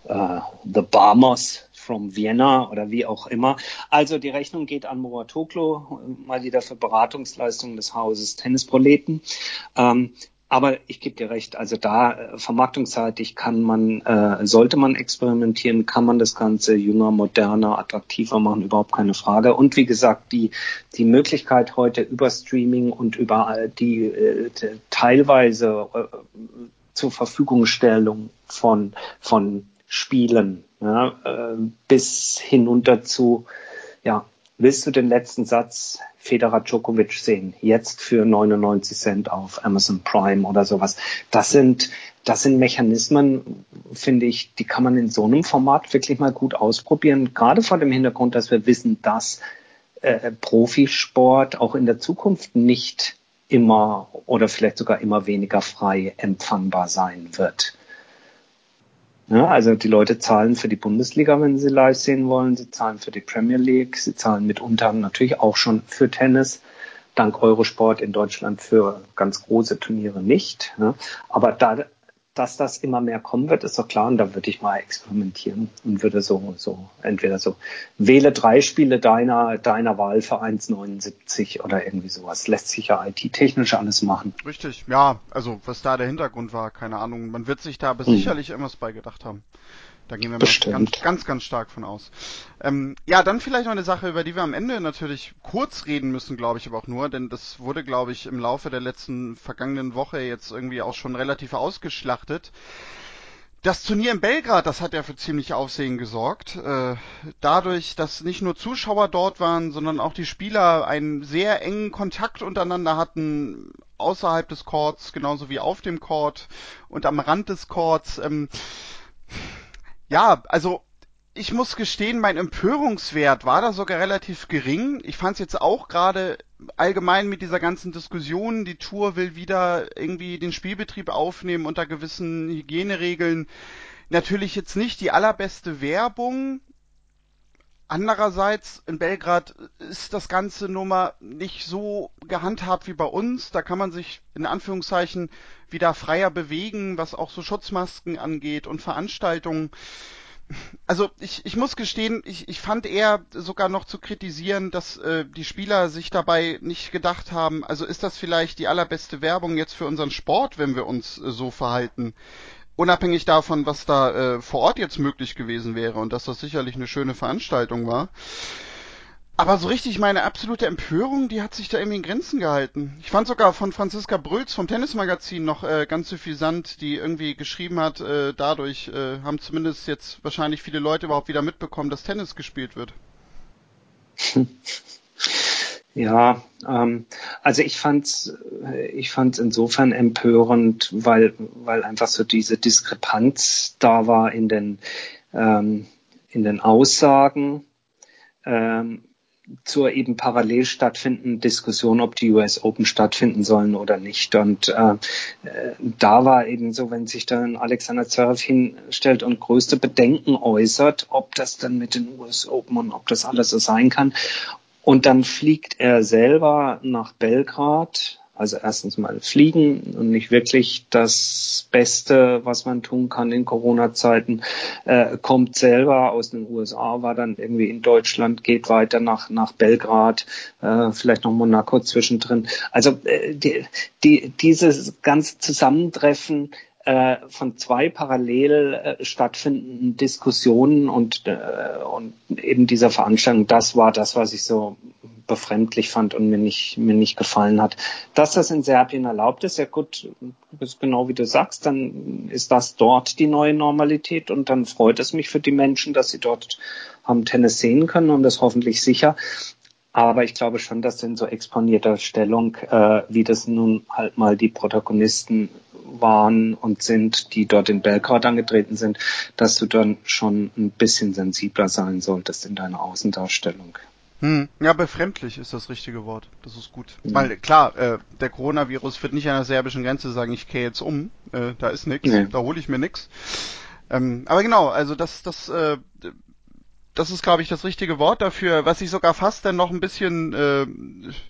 Uh, The Barmos from Vienna oder wie auch immer. Also die Rechnung geht an Moratoglu, mal wieder für Beratungsleistungen des Hauses Tennisproleten. Ähm, aber ich gebe dir recht, also da äh, vermarktungsseitig kann man, äh, sollte man experimentieren, kann man das Ganze jünger, moderner, attraktiver machen, überhaupt keine Frage. Und wie gesagt, die, die Möglichkeit heute über Streaming und über die äh, teilweise äh, zur Verfügungstellung von, von Spielen ja, äh, bis hinunter zu ja, Willst du den letzten Satz Federer Djokovic sehen? Jetzt für 99 Cent auf Amazon Prime oder sowas. Das sind, das sind Mechanismen, finde ich, die kann man in so einem Format wirklich mal gut ausprobieren. Gerade vor dem Hintergrund, dass wir wissen, dass äh, Profisport auch in der Zukunft nicht immer oder vielleicht sogar immer weniger frei empfangbar sein wird. Ja, also die Leute zahlen für die Bundesliga, wenn sie live sehen wollen. Sie zahlen für die Premier League. Sie zahlen mitunter natürlich auch schon für Tennis. Dank Eurosport in Deutschland für ganz große Turniere nicht. Ja. Aber da, dass das immer mehr kommen wird, ist doch klar. Und da würde ich mal experimentieren und würde so, so, entweder so, wähle drei Spiele deiner, deiner Wahl für 1,79 oder irgendwie sowas. Lässt sich ja IT-technisch alles machen. Richtig, ja. Also, was da der Hintergrund war, keine Ahnung. Man wird sich da aber hm. sicherlich irgendwas bei gedacht haben. Da gehen wir mal ganz, ganz, ganz stark von aus. Ähm, ja, dann vielleicht noch eine Sache, über die wir am Ende natürlich kurz reden müssen, glaube ich, aber auch nur, denn das wurde, glaube ich, im Laufe der letzten vergangenen Woche jetzt irgendwie auch schon relativ ausgeschlachtet. Das Turnier in Belgrad, das hat ja für ziemlich Aufsehen gesorgt. Äh, dadurch, dass nicht nur Zuschauer dort waren, sondern auch die Spieler einen sehr engen Kontakt untereinander hatten, außerhalb des Courts, genauso wie auf dem Court und am Rand des Courts. Ja, also ich muss gestehen, mein Empörungswert war da sogar relativ gering. Ich fand es jetzt auch gerade allgemein mit dieser ganzen Diskussion, die Tour will wieder irgendwie den Spielbetrieb aufnehmen unter gewissen Hygieneregeln. Natürlich jetzt nicht die allerbeste Werbung. Andererseits in Belgrad ist das ganze Nummer nicht so gehandhabt wie bei uns. Da kann man sich in Anführungszeichen wieder freier bewegen, was auch so Schutzmasken angeht und Veranstaltungen. Also ich, ich muss gestehen, ich, ich fand eher sogar noch zu kritisieren, dass äh, die Spieler sich dabei nicht gedacht haben, also ist das vielleicht die allerbeste Werbung jetzt für unseren Sport, wenn wir uns äh, so verhalten? Unabhängig davon, was da äh, vor Ort jetzt möglich gewesen wäre und dass das sicherlich eine schöne Veranstaltung war. Aber so richtig meine absolute Empörung, die hat sich da irgendwie in Grenzen gehalten. Ich fand sogar von Franziska Brülz vom Tennismagazin noch äh, ganz suffisant, die irgendwie geschrieben hat, äh, dadurch äh, haben zumindest jetzt wahrscheinlich viele Leute überhaupt wieder mitbekommen, dass Tennis gespielt wird. Ja, ähm, also ich fand's, ich fand's insofern empörend, weil, weil einfach so diese Diskrepanz da war in den, ähm, in den Aussagen ähm, zur eben parallel stattfindenden Diskussion, ob die US Open stattfinden sollen oder nicht. Und äh, äh, da war eben so, wenn sich dann Alexander Zverev hinstellt und größte Bedenken äußert, ob das dann mit den US Open und ob das alles so sein kann. Und dann fliegt er selber nach Belgrad also erstens mal fliegen und nicht wirklich das Beste, was man tun kann in Corona-Zeiten. Äh, kommt selber aus den USA, war dann irgendwie in Deutschland, geht weiter nach, nach Belgrad, äh, vielleicht noch Monaco zwischendrin. Also äh, die, die, dieses ganze Zusammentreffen äh, von zwei parallel äh, stattfindenden Diskussionen und, äh, und eben dieser Veranstaltung, das war das, was ich so befremdlich fand und mir nicht, mir nicht gefallen hat. Dass das in Serbien erlaubt ist, ja gut, ist genau wie du sagst, dann ist das dort die neue Normalität und dann freut es mich für die Menschen, dass sie dort haben Tennis sehen können und das hoffentlich sicher. Aber ich glaube schon, dass in so exponierter Stellung, äh, wie das nun halt mal die Protagonisten waren und sind, die dort in Belgrad angetreten sind, dass du dann schon ein bisschen sensibler sein solltest in deiner Außendarstellung. Hm. Ja, befremdlich ist das richtige Wort. Das ist gut. Mhm. Weil klar, äh, der Coronavirus wird nicht an der serbischen Grenze sagen, ich kehre jetzt um, äh, da ist nichts, nee. da hole ich mir nichts. Ähm, aber genau, also das, das äh, das ist, glaube ich, das richtige Wort dafür, was ich sogar fast dann noch ein bisschen äh,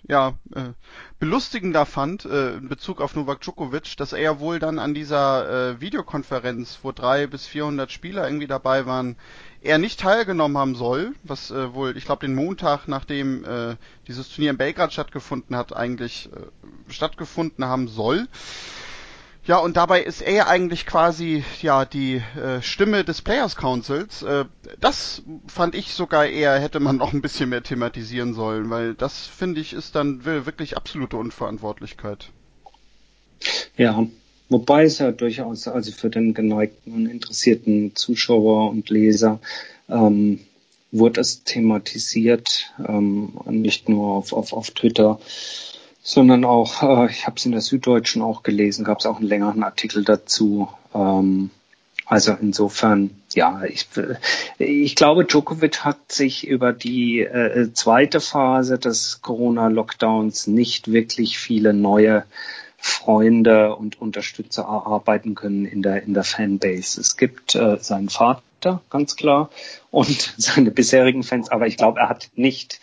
ja, äh, belustigender fand äh, in Bezug auf Novak Djokovic, dass er wohl dann an dieser äh, Videokonferenz, wo drei bis vierhundert Spieler irgendwie dabei waren, er nicht teilgenommen haben soll, was äh, wohl, ich glaube, den Montag, nachdem äh, dieses Turnier in Belgrad stattgefunden hat, eigentlich äh, stattgefunden haben soll. Ja, und dabei ist er eigentlich quasi ja die äh, Stimme des Players Councils. Äh, das fand ich sogar eher hätte man noch ein bisschen mehr thematisieren sollen, weil das finde ich ist dann wirklich absolute Unverantwortlichkeit. Ja, wobei es ja durchaus also für den geneigten und interessierten Zuschauer und Leser ähm, wurde es thematisiert, ähm, nicht nur auf, auf, auf Twitter sondern auch, äh, ich habe es in der Süddeutschen auch gelesen, gab es auch einen längeren Artikel dazu. Ähm, also insofern, ja, ich, ich glaube, Djokovic hat sich über die äh, zweite Phase des Corona-Lockdowns nicht wirklich viele neue Freunde und Unterstützer erarbeiten können in der, in der Fanbase. Es gibt äh, seinen Vater, ganz klar, und seine bisherigen Fans, aber ich glaube, er hat nicht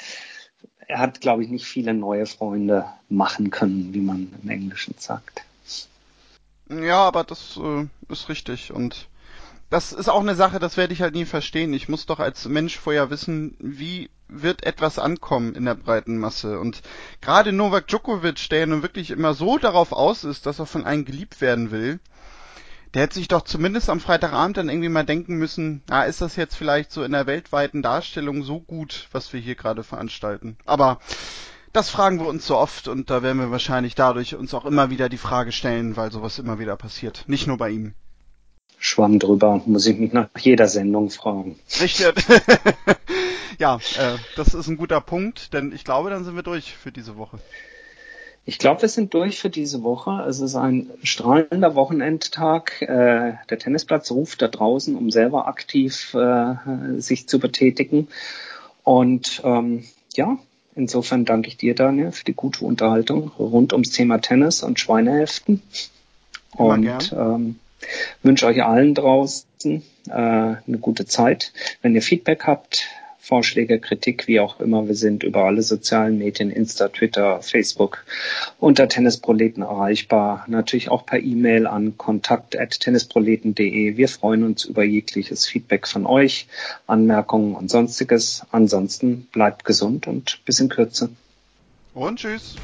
er hat, glaube ich, nicht viele neue Freunde machen können, wie man im Englischen sagt. Ja, aber das äh, ist richtig und das ist auch eine Sache, das werde ich halt nie verstehen. Ich muss doch als Mensch vorher wissen, wie wird etwas ankommen in der breiten Masse. Und gerade Novak Djokovic, der ja nun wirklich immer so darauf aus ist, dass er von einem geliebt werden will, der hätte sich doch zumindest am Freitagabend dann irgendwie mal denken müssen, ah, ist das jetzt vielleicht so in der weltweiten Darstellung so gut, was wir hier gerade veranstalten. Aber das fragen wir uns so oft und da werden wir wahrscheinlich dadurch uns auch immer wieder die Frage stellen, weil sowas immer wieder passiert. Nicht nur bei ihm. Schwamm drüber, muss ich mich nach jeder Sendung fragen. Richtig. ja, äh, das ist ein guter Punkt, denn ich glaube, dann sind wir durch für diese Woche. Ich glaube, wir sind durch für diese Woche. Es ist ein strahlender Wochenendtag. Äh, der Tennisplatz ruft da draußen, um selber aktiv äh, sich zu betätigen. Und ähm, ja, insofern danke ich dir, Daniel, für die gute Unterhaltung rund ums Thema Tennis und Schweineheften. Immer und ähm, wünsche euch allen draußen äh, eine gute Zeit. Wenn ihr Feedback habt, Vorschläge, Kritik, wie auch immer. Wir sind über alle sozialen Medien, Insta, Twitter, Facebook unter Tennisproleten erreichbar. Natürlich auch per E-Mail an kontakt.tennisproleten.de. Wir freuen uns über jegliches Feedback von euch, Anmerkungen und sonstiges. Ansonsten bleibt gesund und bis in Kürze. Und tschüss.